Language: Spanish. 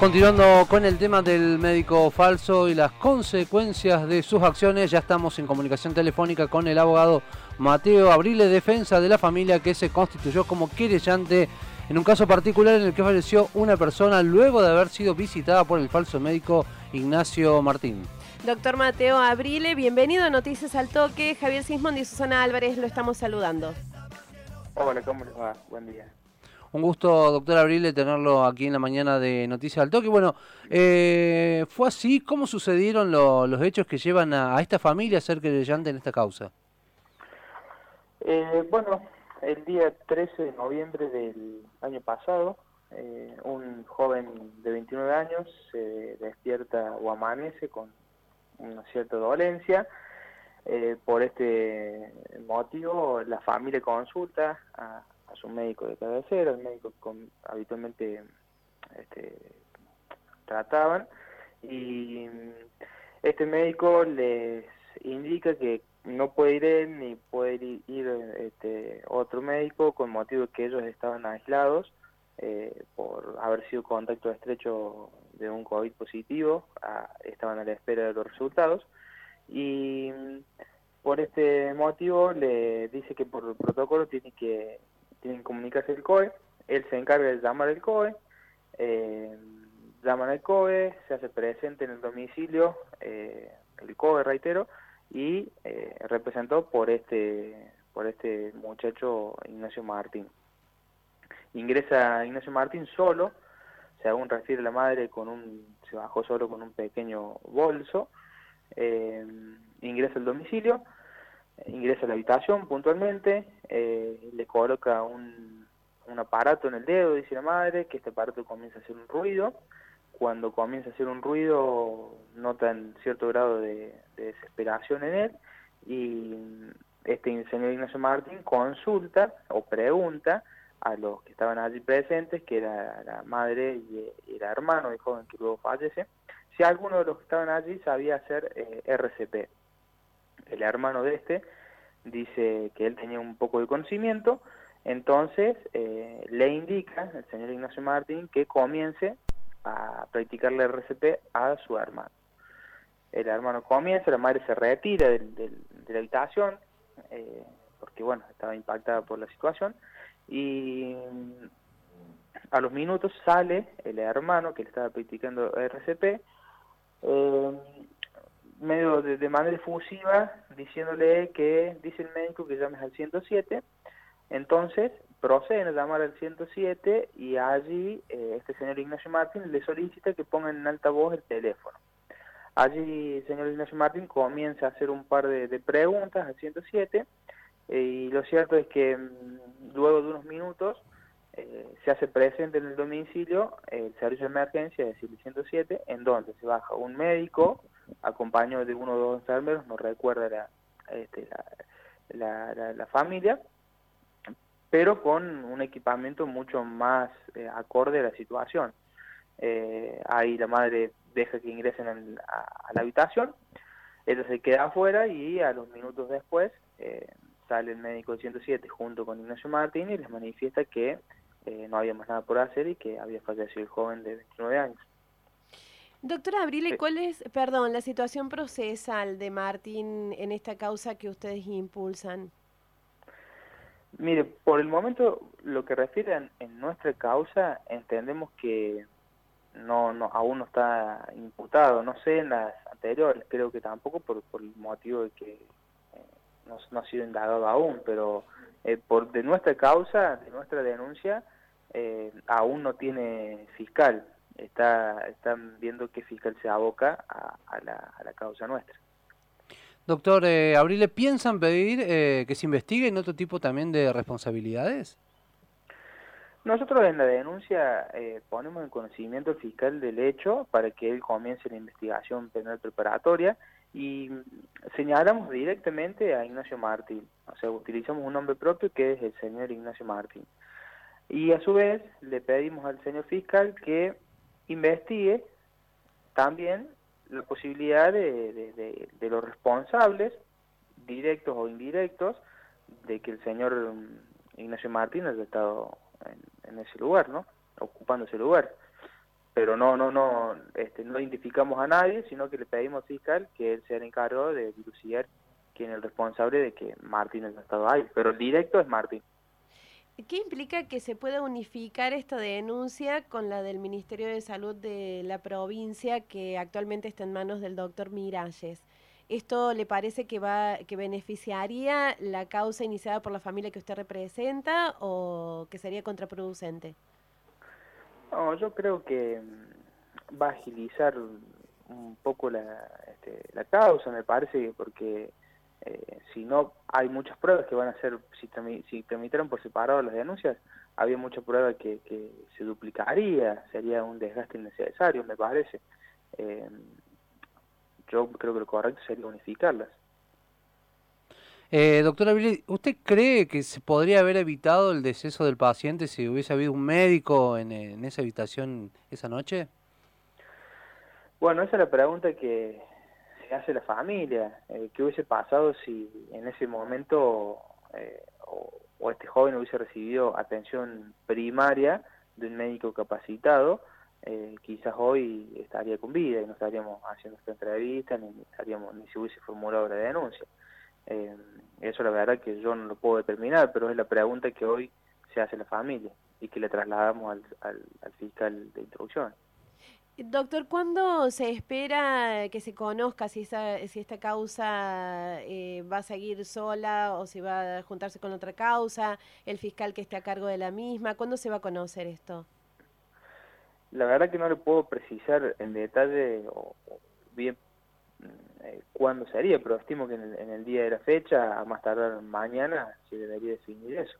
Continuando con el tema del médico falso y las consecuencias de sus acciones, ya estamos en comunicación telefónica con el abogado Mateo Abrile, defensa de la familia que se constituyó como querellante en un caso particular en el que falleció una persona luego de haber sido visitada por el falso médico Ignacio Martín. Doctor Mateo Abrile, bienvenido a Noticias al Toque. Javier Sismondi y Susana Álvarez lo estamos saludando. Hola, ¿cómo les va? Buen día. Un gusto, doctor Abril, tenerlo aquí en la mañana de Noticias al Toque. Bueno, eh, ¿fue así? ¿Cómo sucedieron los hechos que llevan a, esta familia a ser creyente en esta causa? Eh, bueno, el día 13 de noviembre del año pasado, eh, un joven de 29 años se despierta o amanece con una cierta dolencia. por este motivo, la familia consulta a, a su médico de cabecera, el médico con, habitualmente este, trataban, y este médico les indica que no puede ir él ni puede ir, este, otro médico con motivo de que ellos estaban aislados eh, por haber sido contacto estrecho de un COVID positivo, estaban a la espera de los resultados y por este motivo le dice que por protocolo tiene que tienen que comunicarse el COE, él se encarga de llamar al COE, eh, llaman al COE, se hace presente en el domicilio, eh, el COE, reitero, y eh, representó por este, por este muchacho Ignacio Martín. Ingresa Ignacio Martín solo, según refiere la madre, con un, se bajó solo con un pequeño bolso, eh, ingresa al domicilio, ingresa a la habitación puntualmente, eh, le coloca un, aparato en el dedo, dice la madre, que este aparato comienza a hacer un ruido. Cuando comienza a hacer un ruido, notan cierto grado de, desesperación en él y este señor Ignacio Martín consulta o pregunta a los que estaban allí presentes, que era la madre y, el hermano del joven que luego fallece, si alguno de los que estaban allí sabía hacer eh, RCP el hermano de este, dice que él tenía un poco de conocimiento, entonces eh, le indica el señor Ignacio Martín que comience a practicar la RCP a su hermano. El hermano comienza, la madre se retira de la habitación, eh, porque bueno, estaba impactada por la situación, y a los minutos sale el hermano que le estaba practicando RCP, medio de, manera efusiva diciéndole que dice el médico que llames al 107 entonces proceden a llamar al 107 y allí eh, este señor Ignacio Martín le solicita que pongan en alta voz el teléfono. Allí el señor Ignacio Martín comienza a hacer un par de, preguntas al 107 eh, y lo cierto es que mm, luego de unos minutos eh, se hace presente en el domicilio el servicio de emergencia, es decir, el 107, en donde se baja un médico, acompañado de uno o dos enfermeros, no recuerda la, este, la, la, familia, pero con un equipamiento mucho más eh, acorde a la situación. Eh, ahí la madre deja que ingresen a, la habitación, ella se queda afuera y a los minutos después eh, sale el médico del 107 junto con Ignacio Martín y les manifiesta que no había más nada por hacer y que había fallecido el joven de 29 años. Doctora Abrile, ¿cuál es, perdón, la situación procesal de Martín en esta causa que ustedes impulsan? Mire, por el momento, lo que refiere en, nuestra causa, entendemos que no, no, aún no está imputado. No sé en las anteriores, creo que tampoco por, por el motivo de que eh, no, ha sido indagado aún, pero eh, por de nuestra causa, de nuestra denuncia, eh, aún no tiene fiscal está, están viendo qué fiscal se aboca a, la, causa nuestra. Doctor eh, Abrile, ¿piensan pedir eh, que se investiguen otro tipo también de responsabilidades? Nosotros en la denuncia eh, ponemos en conocimiento al fiscal del hecho para que él comience la investigación penal preparatoria y señalamos directamente a Ignacio Martín, o sea, utilizamos un nombre propio que es el señor Ignacio Martín. Y a su vez le pedimos al señor fiscal que investigue también la posibilidad de, los responsables, directos o indirectos, de que el señor mm, Ignacio Martínez haya estado en, ese lugar, ¿no? Ocupando ese lugar. pero no no no este, no identificamos a nadie, sino que le pedimos al fiscal que él sea el encargado de dilucidar quién es el responsable de que Martín haya estado ahí, pero el directo es Martín. ¿Qué implica que se pueda unificar esta denuncia con la del Ministerio de Salud de la provincia que actualmente está en manos del doctor Miralles? ¿Esto le parece que va que beneficiaría la causa iniciada por la familia que usted representa o que sería contraproducente? No, yo creo que mm, va a agilizar un poco la, este, la causa, me parece, porque eh, si no hay muchas pruebas que van a ser, si, si tramitaron por separado las denuncias, había mucha prueba que, que se duplicaría, sería un desgaste innecesario, me parece. Eh, yo creo que lo correcto sería unificarlas. Eh, doctora ¿usted cree que se podría haber evitado el deceso del paciente si hubiese habido un médico en, en esa habitación esa noche? Bueno, esa es la pregunta que, hace la familia. Eh, ¿Qué hubiese pasado si en ese momento eh, o, este joven hubiese recibido atención primaria de un médico capacitado? Eh, quizás hoy estaría con vida y no estaríamos haciendo esta entrevista ni estaríamos ni se hubiese formulado la denuncia. eso la verdad que yo no lo puedo determinar, pero es la pregunta que hoy se hace la familia y que le trasladamos al, al fiscal de instrucción. Doctor, ¿cuándo se espera que se conozca si, esa, si esta causa eh, va a seguir sola o si va a juntarse con otra causa, el fiscal que esté a cargo de la misma? ¿Cuándo se va a conocer esto? La verdad que no le puedo precisar en detalle o, bien mm, eh, cuándo sería, pero estimo que en el, en el, día de la fecha, a más tardar mañana, se debería definir eso.